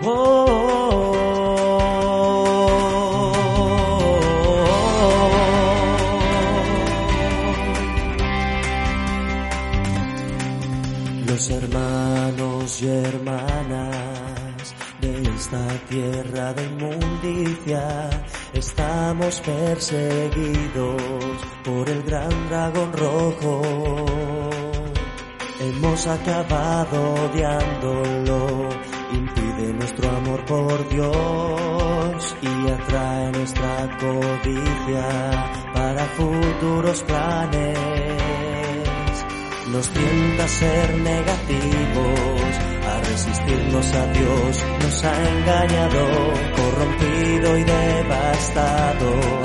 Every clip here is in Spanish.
Los hermanos y hermanas de esta tierra de inmundicia estamos perseguidos por el gran dragón rojo. Hemos acabado odiándolo, amor por Dios y atrae nuestra codicia para futuros planes. Nos tienta a ser negativos, a resistirnos a Dios, nos ha engañado, corrompido y devastado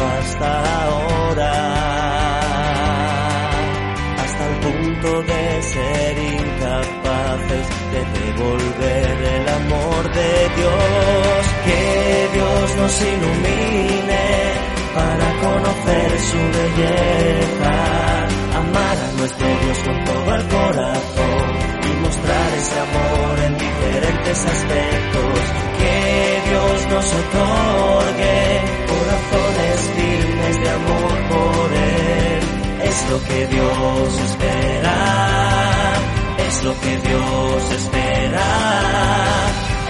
diferentes aspectos. Que Dios nos otorgue corazones firmes de amor por Él es lo que Dios espera, es lo que Dios espera,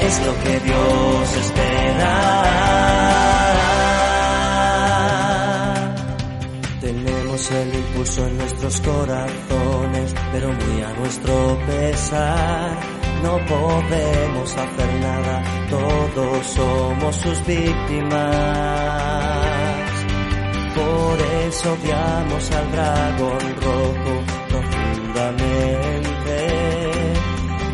es lo que Dios espera. Tenemos el impulso en nuestros corazones, pero muy a nuestro pesar. No podemos hacer nada, todos somos sus víctimas. Por eso odiamos al dragón rojo profundamente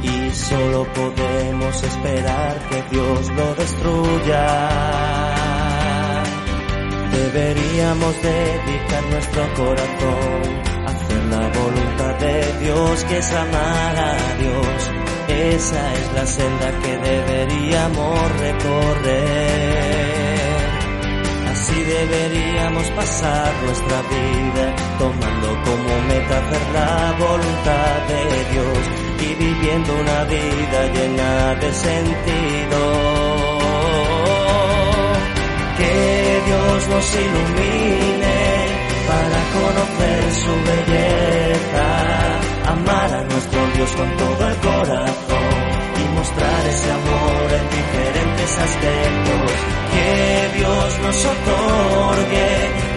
y solo podemos esperar que Dios lo destruya. Deberíamos dedicar nuestro corazón a hacer la voluntad de Dios, que es amar a Dios. Esa es la senda que deberíamos recorrer. Así deberíamos pasar nuestra vida, tomando como meta hacer la voluntad de Dios y viviendo una vida llena de sentido. Que Dios nos ilumine para conocer su belleza, nos otorgue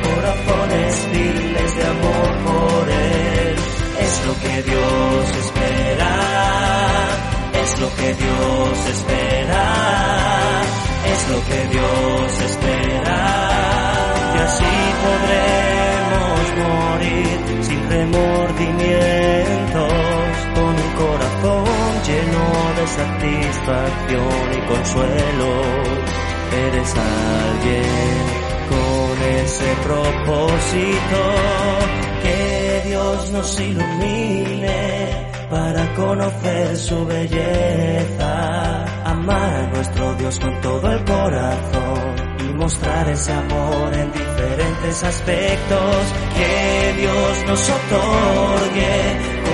corazones firmes de amor por Él. Es lo que Dios espera, es lo que Dios espera, es lo que Dios espera. Y así podremos morir sin remordimientos, con el corazón lleno de satisfacción y consuelo. Eres alguien con ese propósito, que Dios nos ilumine para conocer su belleza, amar a nuestro Dios con todo el corazón y mostrar ese amor en diferentes aspectos, que Dios nos otorgue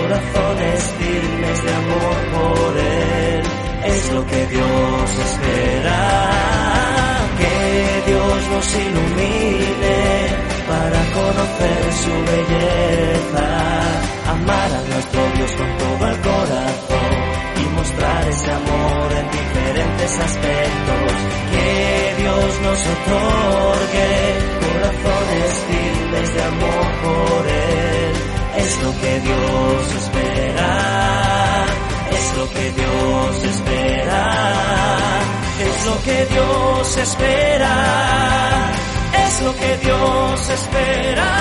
corazones firmes de amor por Él, es lo que Dios espera, ilumine para conocer su belleza, amar a nuestro Dios con todo el corazón y mostrar ese amor en diferentes aspectos, que Dios nos otorgue corazones firmes de amor por Él, es lo que Dios espera, es lo que Dios lo que Dios espera, es lo que Dios espera.